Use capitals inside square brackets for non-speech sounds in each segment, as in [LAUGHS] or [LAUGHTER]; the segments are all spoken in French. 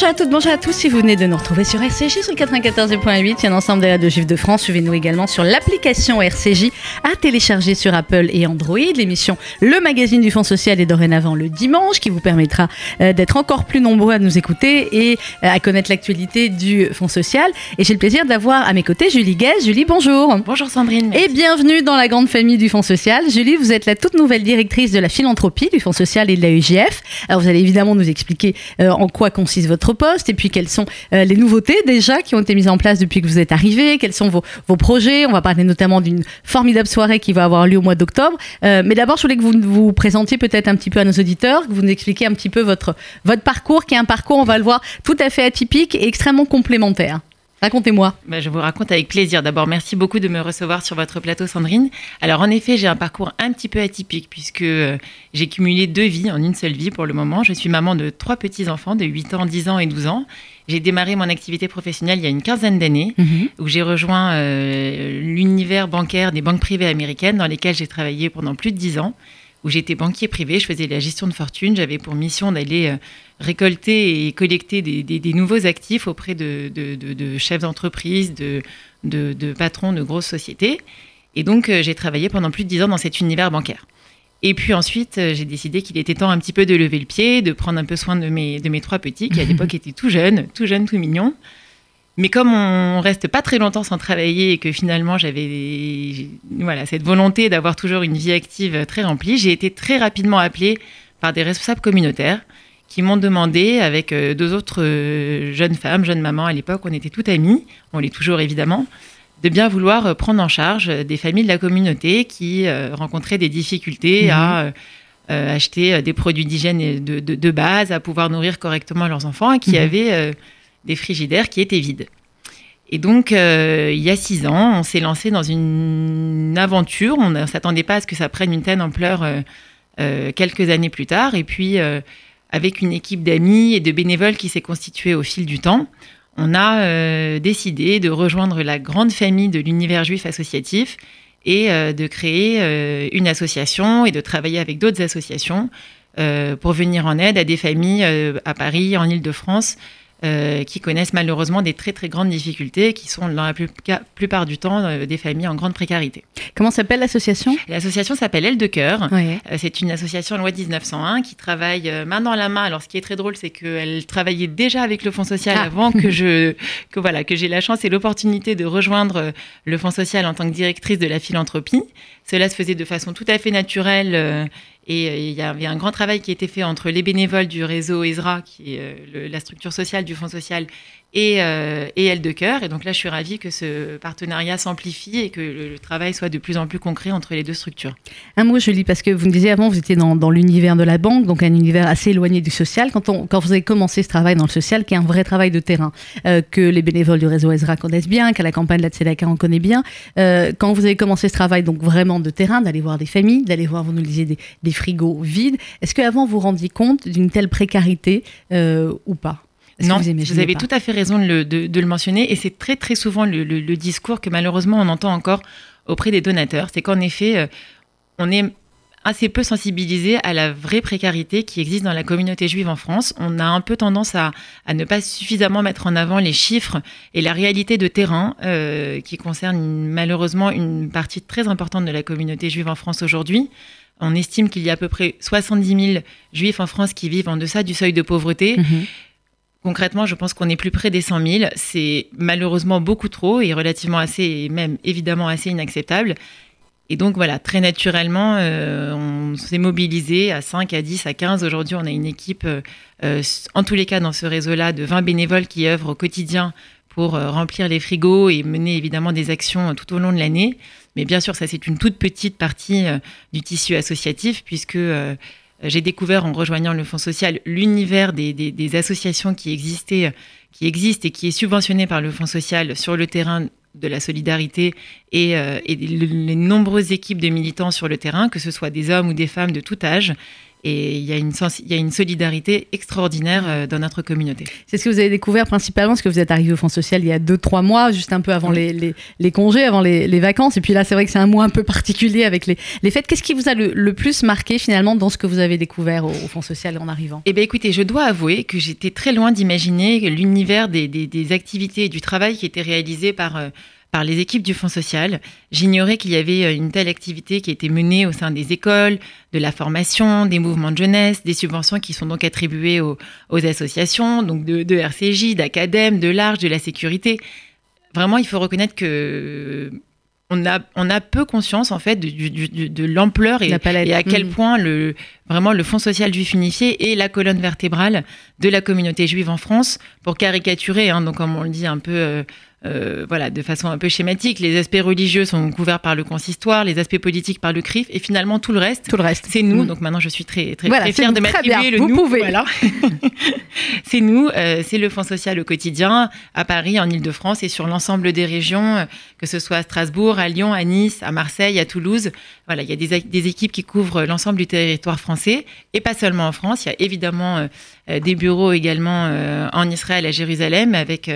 Bonjour à toutes, bonjour à tous. Si vous venez de nous retrouver sur RCJ sur le 94.8, il y a un ensemble des radios juifs de France. Suivez-nous également sur l'application RCJ à télécharger sur Apple et Android. L'émission Le Magazine du Fonds Social est dorénavant le dimanche qui vous permettra euh, d'être encore plus nombreux à nous écouter et euh, à connaître l'actualité du Fonds Social. Et j'ai le plaisir d'avoir à mes côtés Julie Guez. Julie, bonjour. Bonjour Sandrine. Et bienvenue dans la grande famille du Fonds Social. Julie, vous êtes la toute nouvelle directrice de la philanthropie du Fonds Social et de la UGF. Alors vous allez évidemment nous expliquer euh, en quoi consiste votre poste et puis quelles sont euh, les nouveautés déjà qui ont été mises en place depuis que vous êtes arrivé, quels sont vos, vos projets. On va parler notamment d'une formidable soirée qui va avoir lieu au mois d'octobre. Euh, mais d'abord, je voulais que vous vous présentiez peut-être un petit peu à nos auditeurs, que vous nous expliquiez un petit peu votre, votre parcours, qui est un parcours, on va le voir, tout à fait atypique et extrêmement complémentaire. Racontez-moi. Bah, je vous raconte avec plaisir. D'abord, merci beaucoup de me recevoir sur votre plateau, Sandrine. Alors, en effet, j'ai un parcours un petit peu atypique puisque euh, j'ai cumulé deux vies en une seule vie pour le moment. Je suis maman de trois petits-enfants de 8 ans, 10 ans et 12 ans. J'ai démarré mon activité professionnelle il y a une quinzaine d'années Mhm. où j'ai rejoint euh, l'univers bancaire des banques privées américaines dans lesquelles j'ai travaillé pendant plus de 10 ans où j'étais banquier privé, je faisais la gestion de fortune, j'avais pour mission d'aller euh, récolter et collecter des, des- des nouveaux actifs auprès de, de- de- de chefs d'entreprise, de, de- de patrons de grosses sociétés. Et donc, euh, j'ai travaillé pendant plus de dix ans dans cet univers bancaire. Et puis ensuite, euh, j'ai décidé qu'il était temps un petit peu de lever le pied, de prendre un peu soin de mes, de mes trois petits, qui à l'époque [LAUGHS] étaient tout jeunes, tout jeunes, tout mignons. Mais comme on reste pas très longtemps sans travailler et que finalement j'avais voilà, cette volonté d'avoir toujours une vie active très remplie, j'ai été très rapidement appelée par des responsables communautaires qui m'ont demandé, avec euh, deux autres euh, jeunes femmes, jeunes mamans à l'époque, on était toutes amies, on l'est toujours évidemment, de bien vouloir euh, prendre en charge des familles de la communauté qui rencontraient des difficultés Mhm. à acheter des produits d'hygiène de, de- de base, à pouvoir nourrir correctement leurs enfants et qui Mhm. avaient des frigidaires qui étaient vides. Et donc, euh, il y a six ans, on s'est lancé dans une aventure. On ne s'attendait pas à ce que ça prenne une telle ampleur euh, euh, quelques années plus tard. Et puis, avec une équipe d'amis et de bénévoles qui s'est constituée au fil du temps, on a décidé de rejoindre la grande famille de l'univers juif associatif et de créer une association et de travailler avec d'autres associations pour venir en aide à des familles à Paris, en Ile-de-France, euh, qui connaissent malheureusement des très très grandes difficultés, qui sont dans la plus- plupart du temps euh, des familles en grande précarité. Comment s'appelle l'association? L'association s'appelle Aile de Cœur. Euh, C'est une association loi 1901 qui travaille main dans la main. Alors, ce qui est très drôle, c'est qu'elle travaillait déjà avec le Fonds social Ah. avant que [LAUGHS] je, que voilà, que j'ai la chance et l'opportunité de rejoindre le Fonds social en tant que directrice de la philanthropie. Cela se faisait de façon tout à fait naturelle. Et euh, il y avait un grand travail qui a été fait entre les bénévoles du réseau ESRA, qui est euh, la structure sociale du Fonds social, et, euh, Elle de Cœur. Et donc là, je suis ravie que ce partenariat s'amplifie et que le, travail soit de plus en plus concret entre les deux structures. Un mot, Julie, parce que vous me disiez avant, vous étiez dans, l'univers de la banque, donc un univers assez éloigné du social. Quand, vous avez commencé ce travail dans le social, qui est un vrai travail de terrain, euh, que les bénévoles du réseau Ezra connaissent bien, qu'à la campagne de la Tzedaka on connaît bien, euh, quand vous avez commencé ce travail donc vraiment de terrain, d'aller voir des familles, d'aller voir, vous nous disiez, des, frigos vides, est-ce qu'avant vous vous rendiez compte d'une telle précarité euh, ou pas? Non, vous, avez pas tout à fait raison de le, de- de le mentionner, et c'est très très souvent le, le- le discours que malheureusement on entend encore auprès des donateurs, c'est qu'en effet, euh, on est assez peu sensibilisé à la vraie précarité qui existe dans la communauté juive en France. On a un peu tendance à, à ne pas suffisamment mettre en avant les chiffres et la réalité de terrain euh, qui concerne malheureusement une partie très importante de la communauté juive en France aujourd'hui. On estime qu'il y a à peu près 70 000 juifs en France qui vivent en deçà du seuil de pauvreté. Mhm. Concrètement, je pense qu'on est plus près des 100 000. C'est malheureusement beaucoup trop et relativement assez, et même évidemment assez inacceptable. Et donc voilà, très naturellement, euh, on s'est mobilisé à 5, à 10, à 15. Aujourd'hui, on a une équipe, euh, euh, en tous les cas dans ce réseau-là, de 20 bénévoles qui œuvrent au quotidien pour remplir les frigos et mener évidemment des actions tout au long de l'année. Mais bien sûr, ça c'est une toute petite partie du tissu associatif puisque j'ai découvert en rejoignant le Fonds social l'univers des, associations qui existaient, qui existent et qui est subventionné par le Fonds social sur le terrain de la solidarité et, euh, les nombreuses équipes de militants sur le terrain, que ce soit des hommes ou des femmes de tout âge. Et il y, a une il y a une solidarité extraordinaire euh, dans notre communauté. C'est ce que vous avez découvert principalement parce que vous êtes arrivé au Fonds social il y a 2-3 mois, juste un peu avant les, les, congés, avant les, vacances. Et puis là, c'est vrai que c'est un mois un peu particulier avec les, les fêtes. Qu'est-ce qui vous a le, plus marqué finalement dans ce que vous avez découvert au, Fonds social en arrivant? Eh bien écoutez, je dois avouer que j'étais très loin d'imaginer l'univers des, des, des, activités et du travail qui était réalisé par... Euh, par les équipes du Fonds social. J'ignorais qu'il y avait euh, une telle activité qui était menée au sein des écoles, de la formation, des mouvements de jeunesse, des subventions qui sont donc attribuées aux, associations, donc de, de RCJ, d'Acadème, de l'Arche, de la sécurité. Vraiment, il faut reconnaître que on a, on a peu conscience en fait de, de, l'ampleur et, et, à quel mmh. point le, vraiment le Fonds social juif unifié est la colonne vertébrale de la communauté juive en France. Pour caricaturer, hein, donc comme on le dit un peu euh, euh, voilà, de façon un peu schématique, les aspects religieux sont couverts par le consistoire, les aspects politiques par le CRIF, et finalement tout le reste, tout le reste, c'est nous. Mm. Donc maintenant, je suis très très, très fière de m'attribuer le Vous nous. Pouvez. Voilà. [LAUGHS] c'est nous, euh, c'est le Fonds social au quotidien à Paris, en Île-de-France et sur l'ensemble des régions, euh, que ce soit à Strasbourg, à Lyon, à Nice, à Marseille, à Toulouse. Voilà, il y a des, des équipes qui couvrent l'ensemble du territoire français et pas seulement en France. Il y a évidemment des bureaux également en Israël, à Jérusalem, avec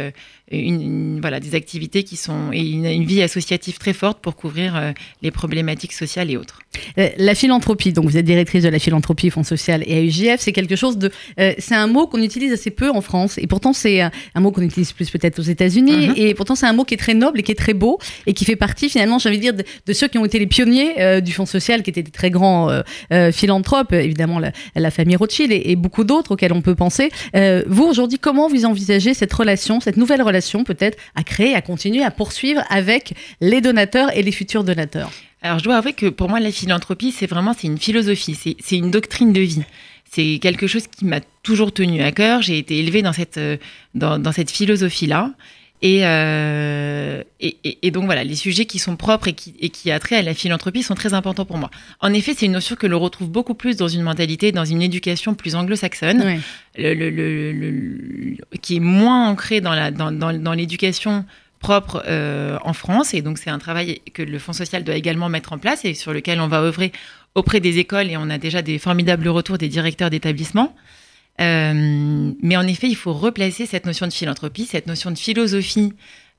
une, voilà, des activités qui sont et une, vie associative très forte pour couvrir euh, les problématiques sociales et autres. Euh, la philanthropie, donc vous êtes directrice de la philanthropie, Fonds social et AUJF, c'est quelque chose de, euh, c'est un mot qu'on utilise assez peu en France et pourtant c'est un, mot qu'on utilise plus peut-être aux États-Unis uh-huh. et pourtant c'est un mot qui est très noble et qui est très beau et qui fait partie finalement, j'ai envie de dire, de, ceux qui ont été les pionniers du Fonds social, qui étaient des très grands philanthropes, évidemment la, famille Rothschild et, et beaucoup d'autres auxquels on peut penser. vous aujourd'hui, comment vous envisagez cette relation, cette nouvelle relation peut-être à créer, à continuer, à poursuivre avec les donateurs et les futurs donateurs Alors je dois avouer que pour moi la philanthropie c'est vraiment c'est une philosophie, c'est une doctrine de vie. C'est quelque chose qui m'a toujours tenu à cœur. J'ai été élevée dans cette, euh, dans, cette philosophie-là. Euh, et, et, et, donc voilà, les sujets qui sont propres et qui, et qui a trait à la philanthropie sont très importants pour moi. En effet, c'est une notion que l'on retrouve beaucoup plus dans une mentalité, dans une éducation plus anglo-saxonne, le, le, le, qui est moins ancrée dans, la, dans, dans, dans l'éducation propre euh, en France. Et donc c'est un travail que le Fonds social doit également mettre en place et sur lequel on va œuvrer auprès des écoles et on a déjà des formidables retours des directeurs d'établissements. Euh, mais en effet, il faut replacer cette notion de philanthropie, cette notion de philosophie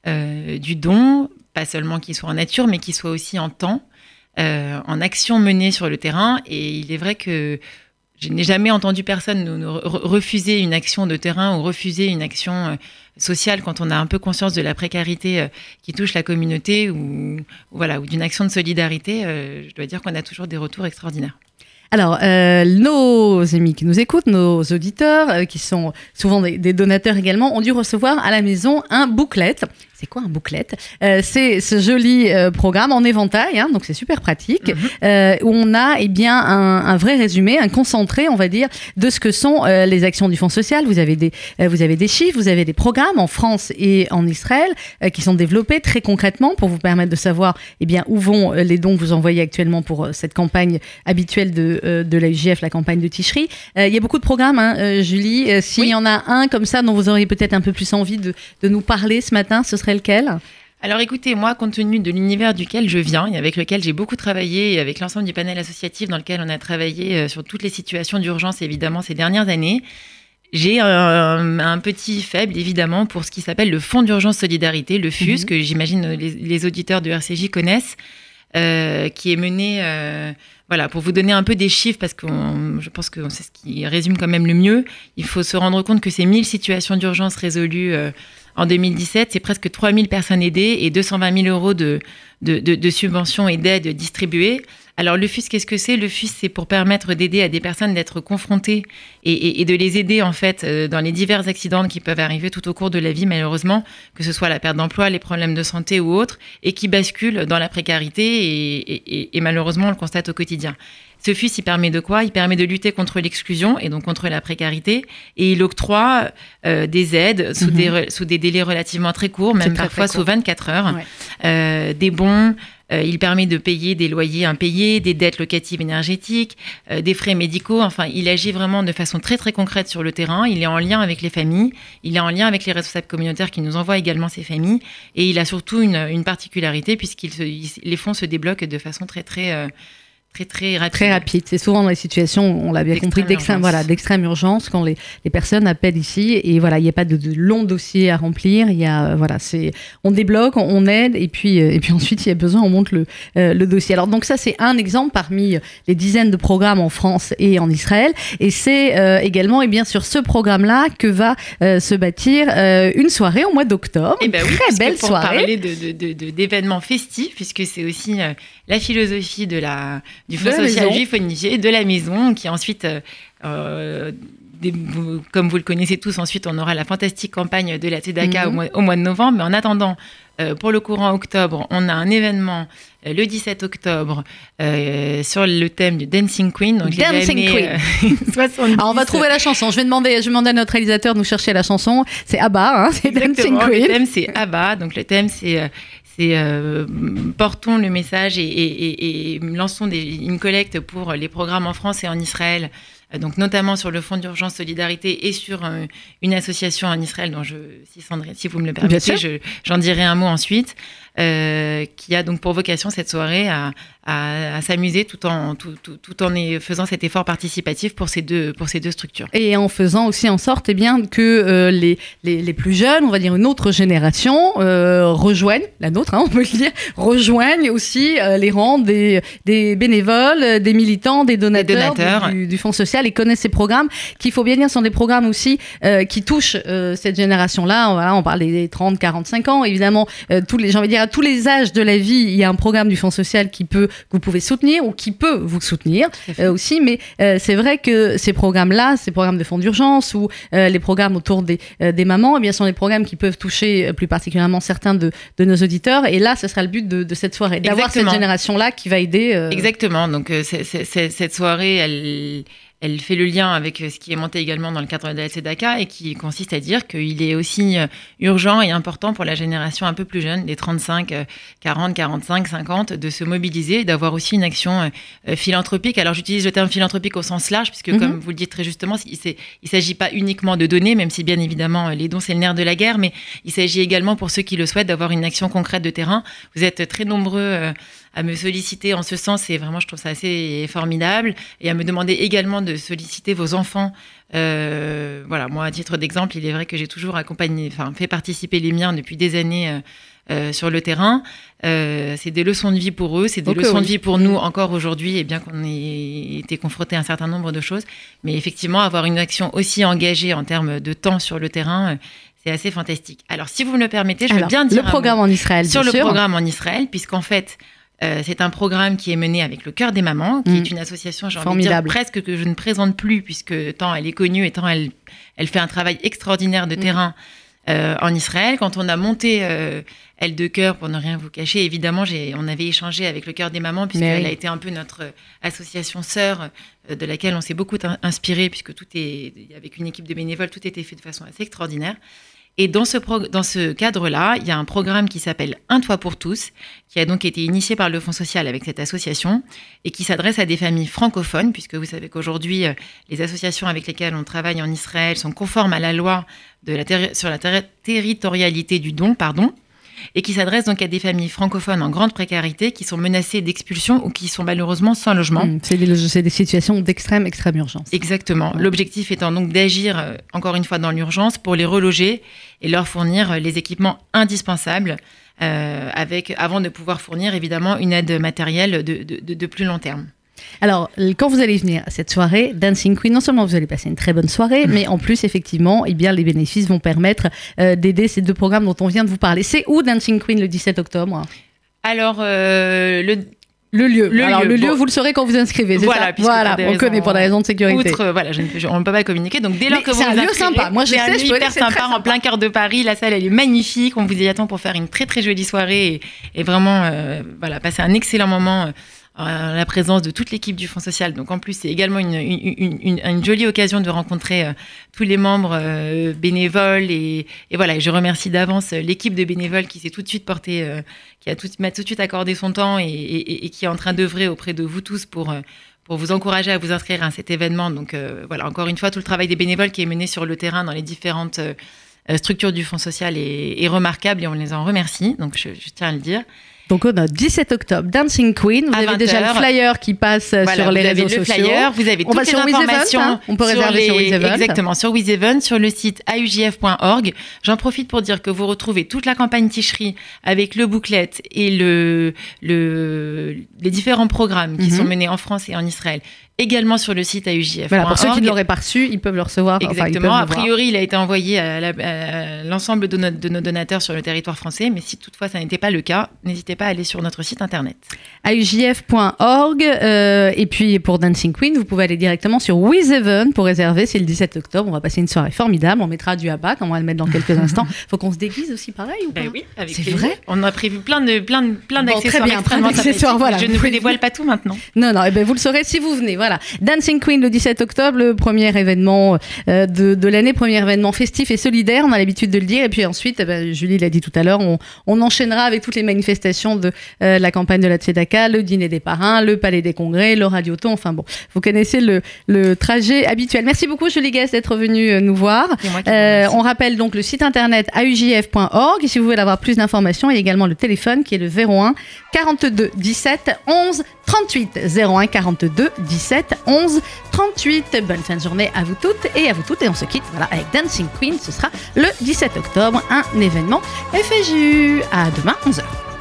euh, du don, pas seulement qu'il soit en nature, mais qu'il soit aussi en temps, euh, en action menée sur le terrain. Et il est vrai que je n'ai jamais entendu personne nous, refuser une action de terrain ou refuser une action sociale quand on a un peu conscience de la précarité qui touche la communauté ou, voilà, ou d'une action de solidarité. je dois dire qu'on a toujours des retours extraordinaires. Alors, euh, nos amis qui nous écoutent, nos auditeurs, euh, qui sont souvent des, donateurs également, ont dû recevoir à la maison un bouclette c'est quoi un bouclette euh, C'est ce joli euh, programme en éventail, hein, donc c'est super pratique, mhm. euh, où on a eh bien un, vrai résumé, un concentré, on va dire, de ce que sont les actions du Fonds social. Vous avez des, vous avez des chiffres, vous avez des programmes en France et en Israël qui sont développés très concrètement pour vous permettre de savoir eh bien où vont les dons que vous envoyez actuellement pour cette campagne habituelle de, de l'AUGF, la campagne de Ticherie. il y a beaucoup de programmes, hein, Julie. S'il y en a un comme ça dont vous auriez peut-être un peu plus envie de, de nous parler ce matin, ce serait lequel alors écoutez, moi, compte tenu de l'univers duquel je viens et avec lequel j'ai beaucoup travaillé et avec l'ensemble du panel associatif dans lequel on a travaillé euh, sur toutes les situations d'urgence évidemment ces dernières années, j'ai un, petit faible évidemment pour ce qui s'appelle le Fonds d'urgence solidarité, le FUS, mhm. que j'imagine les, auditeurs de RCJ connaissent, euh, qui est mené, euh, voilà, pour vous donner un peu des chiffres, parce que je pense que c'est ce qui résume quand même le mieux, il faut se rendre compte que ces 1000 situations d'urgence résolues en 2017, c'est presque 3000 personnes aidées et 220 000 euros de, de, subventions et d'aides distribuées. Alors le FUS, qu'est-ce que c'est? Le FUS, c'est pour permettre d'aider à des personnes d'être confrontées et, de les aider en fait euh, dans les divers accidents qui peuvent arriver tout au cours de la vie malheureusement, que ce soit la perte d'emploi, les problèmes de santé ou autres, et qui basculent dans la précarité et malheureusement on le constate au quotidien. Ce FUS, il permet de quoi? Il permet de lutter contre l'exclusion et donc contre la précarité. Et il octroie euh, des aides sous, des, mhm. sous des délais relativement très courts, même parfois sous 24 heures, euh, des bons. Euh, il permet de payer des loyers impayés, des dettes locatives énergétiques, des frais médicaux. Enfin, il agit vraiment de façon très très concrète sur le terrain. Il est en lien avec les familles, il est en lien avec les responsables communautaires qui nous envoient également ces familles. Et il a surtout une, une particularité puisqu'il les fonds se débloquent de façon très très très très rapide. Très rapide. C'est souvent dans les situations, on l'a bien compris, d'extrême voilà, d'extrême urgence quand les, les, personnes appellent ici et voilà, il n'y a pas de, de long dossier à remplir. Il y a voilà, c'est on débloque, on aide et puis et puis [LAUGHS] ensuite il y a besoin, on monte le, le dossier. Alors donc ça c'est un exemple parmi les dizaines de programmes en France et en Israël et c'est également et bien sûr ce programme là que va se bâtir une soirée au mois d'octobre. Et eh ben oui, très belle pour soirée. Parler de d'événements festifs puisque c'est aussi la philosophie de la du Fonds social juif de la maison, qui ensuite, euh, euh, comme vous le connaissez tous, ensuite on aura la fantastique campagne de la Tzedaka au, Mhm. mois, au, mois, de novembre. Mais en attendant, euh, pour le courant octobre, on a un événement euh, le 17 octobre sur le thème du Dancing Queen. Donc Dancing les Queen. Années, 70. Alors on va trouver la chanson. Je vais demander, je vais demander à notre réalisateur de nous chercher la chanson. C'est Abba, hein, c'est Dancing Queen. Le thème c'est Abba. Donc le thème c'est c'est euh, portons le message et, et, et, et lançons des, une collecte pour les programmes en France et en Israël, euh, donc notamment sur le Fonds d'urgence solidarité et sur euh, une association en Israël dont je, si, Sandrine, si vous me le permettez, j'en dirai un mot ensuite, euh, qui a donc pour vocation cette soirée à, à, à s'amuser tout en, tout, tout, tout, en faisant cet effort participatif pour ces deux, pour ces deux structures. Et en faisant aussi en sorte eh bien, que euh, les, les, les, plus jeunes, on va dire une autre génération, euh, rejoignent, la nôtre, hein, on peut le dire, rejoignent aussi euh, les rangs des, des, bénévoles, des militants, des donateurs, des donateurs. Du, du, Fonds social et connaissent ces programmes qui, il faut bien dire, sont des programmes aussi euh, qui touchent euh, cette génération-là. Voilà, on parle des 30, 45 ans, évidemment, euh, tous les, j'ai envie de dire, à tous les âges de la vie, il y a un programme du Fonds social qui peut vous pouvez soutenir ou qui peut vous soutenir euh, aussi. Mais euh, c'est vrai que ces programmes-là, ces programmes de fonds d'urgence ou euh, les programmes autour des, des mamans, eh bien, sont des programmes qui peuvent toucher plus particulièrement certains de, de nos auditeurs. Et là, ce sera le but de, de cette soirée, d'avoir cette génération-là qui va aider. Exactement. Donc, c est, c est, cette soirée, elle elle fait le lien avec ce qui est monté également dans le cadre de la Tzedaka et qui consiste à dire qu'il est aussi euh, urgent et important pour la génération un peu plus jeune, des 35, 40, 45, 50, de se mobiliser et d'avoir aussi une action euh, philanthropique. Alors j'utilise le terme philanthropique au sens large, puisque mm -hmm. comme vous le dites très justement, il ne s'agit pas uniquement de donner, même si bien évidemment les dons c'est le nerf de la guerre, mais il s'agit également pour ceux qui le souhaitent d'avoir une action concrète de terrain. Vous êtes très nombreux euh, à me solliciter en ce sens et vraiment je trouve ça assez formidable et à me demander également de solliciter vos enfants. Euh, voilà, moi à titre d'exemple, il est vrai que j'ai toujours accompagné, enfin fait participer les miens depuis des années. Euh, euh, sur le terrain. C'est des leçons de vie pour eux, c'est des okay, leçons oui. de vie pour nous encore aujourd'hui, et bien qu'on ait été confronté à un certain nombre de choses. Mais effectivement, avoir une action aussi engagée en termes de temps sur le terrain, c'est assez fantastique. Alors, si vous me le permettez, je Alors, veux bien dire le programme en Israël. Sur le sûr. programme en Israël, puisqu'en fait, euh, c'est un programme qui est mené avec le Cœur des Mamans, qui mmh. est une association, j'ai envie de dire presque que je ne présente plus, puisque tant elle est connue et tant elle, elle fait un travail extraordinaire de mmh. terrain euh, en Israël. Quand on a monté euh, Elle de Cœur, pour ne rien vous cacher, évidemment, on avait échangé avec le Cœur des Mamans, puisqu'elle oui. a été un peu notre association sœur, euh, de laquelle on s'est beaucoup inspiré, puisque tout est, avec une équipe de bénévoles, tout était fait de façon assez extraordinaire. Et dans ce, dans ce cadre-là, il y a un programme qui s'appelle Un toit pour tous, qui a donc été initié par le Fonds social avec cette association et qui s'adresse à des familles francophones, puisque vous savez qu'aujourd'hui, les associations avec lesquelles on travaille en Israël sont conformes à la loi de la sur la ter territorialité du don, pardon, et qui s'adresse donc à des familles francophones en grande précarité qui sont menacées d'expulsion ou qui sont malheureusement sans logement. Mmh, c'est des, des, situations d'extrême, extrême urgence. Exactement. Ouais. L'objectif étant donc d'agir, euh, encore une fois, dans l'urgence pour les reloger et leur fournir euh, les équipements indispensables euh, avec, avant de pouvoir fournir évidemment une aide matérielle de, de, de, de plus long terme. Alors, quand vous allez venir à cette soirée, Dancing Queen, non seulement vous allez passer une très bonne soirée, mais en plus, effectivement, eh bien, les bénéfices vont permettre euh, d'aider ces deux programmes dont on vient de vous parler. C'est où Dancing Queen le 17 octobre? Alors, euh, le, le lieu. Le Alors lieu, le lieu, bon. vous le saurez quand vous inscrivez. Voilà, ça? voilà on raisons, connaît pour des raisons de sécurité. Outre, voilà, je ne, je, on ne peut pas communiquer. Donc dès lors Mais que vous c'est un vous lieu sympa. Moi, je sais, un je hyper connais, sympa, en plein cœur de Paris. La salle, elle est magnifique. On vous y attend pour faire une très très jolie soirée et, et vraiment, euh, voilà, passer un excellent moment. Euh, en la présence de toute l'équipe du Fonds social. Donc en plus, c'est également une, jolie occasion de rencontrer euh, tous les membres euh, bénévoles. Et, voilà, je remercie d'avance l'équipe de bénévoles qui s'est tout de suite portée, euh, qui a tout, m'a tout de suite accordé son temps et, qui est en train d'œuvrer auprès de vous tous pour euh, vous encourager à vous inscrire à cet événement. Donc euh, voilà, encore une fois, tout le travail des bénévoles qui est mené sur le terrain dans les différentes euh, structures du Fonds social est, remarquable et on les en remercie. Donc je tiens à le dire. Donc on a 17 octobre, Dancing Queen. Vous À avez déjà 20 le flyer qui passe euh, Voilà, sur les vous réseaux avez le sociaux. flyer, vous avez On toutes va les sur informations. hein. On peut réserver sur les- WizEvent. Exactement, sur WizEvent, sur le site aujf.org. J'en profite pour dire que vous retrouvez toute la campagne Ticherie avec le booklet et le, le, les différents programmes qui Mhm. sont menés en France et en Israël, également sur le site aujf.org. Voilà, pour ceux qui ne l'auraient pas reçu, ils peuvent le recevoir. Exactement. a priori, il a été envoyé à l'ensemble de, nos- de nos donateurs sur le territoire français, mais si toutefois ça n'était pas le cas, n'hésitez pas à aller sur notre site internet. aujf.org euh, et puis pour Dancing Queen, vous pouvez aller directement sur WizEven pour réserver. C'est le 17 octobre. On va passer une soirée formidable. On mettra du abat, on va le mettre dans quelques [LAUGHS] instants. Faut qu'on se déguise aussi pareil ou pas Ben oui, avec C'est vrai On a prévu plein de plein de plein Bon, d'accessoires très bien, plein d'accessoires, voilà. Je ne vous dévoile pas tout maintenant. Non, non, eh ben vous le saurez si vous venez. Voilà. Dancing Queen le 17 octobre, le premier événement euh, de, de l'année, premier événement festif et solidaire, on a l'habitude de le dire. Et puis ensuite, eh ben, Julie l'a dit tout à l'heure, on, on enchaînera avec toutes les manifestations de euh, la campagne de la Tzedaka, le dîner des parrains, le palais des congrès, le radioton. Enfin bon, vous connaissez le, le trajet habituel. Merci beaucoup Julie Guest d'être venue euh, nous voir. Euh, on rappelle donc le site internet aujf.org et si vous voulez avoir plus d'informations, il y a également le téléphone qui est le 01 42 17 11 38 01 42 17 11 38. Bonne fin de journée à vous toutes et à vous toutes et on se quitte voilà avec Dancing Queen. Ce sera le 17 octobre, un événement FSU. À demain 11h.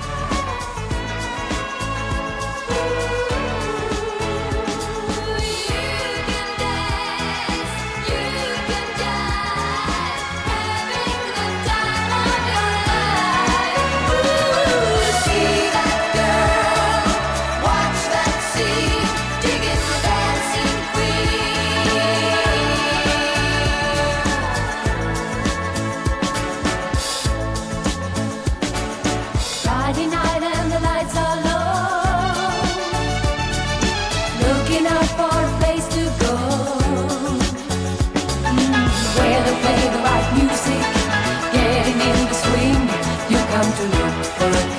Alright.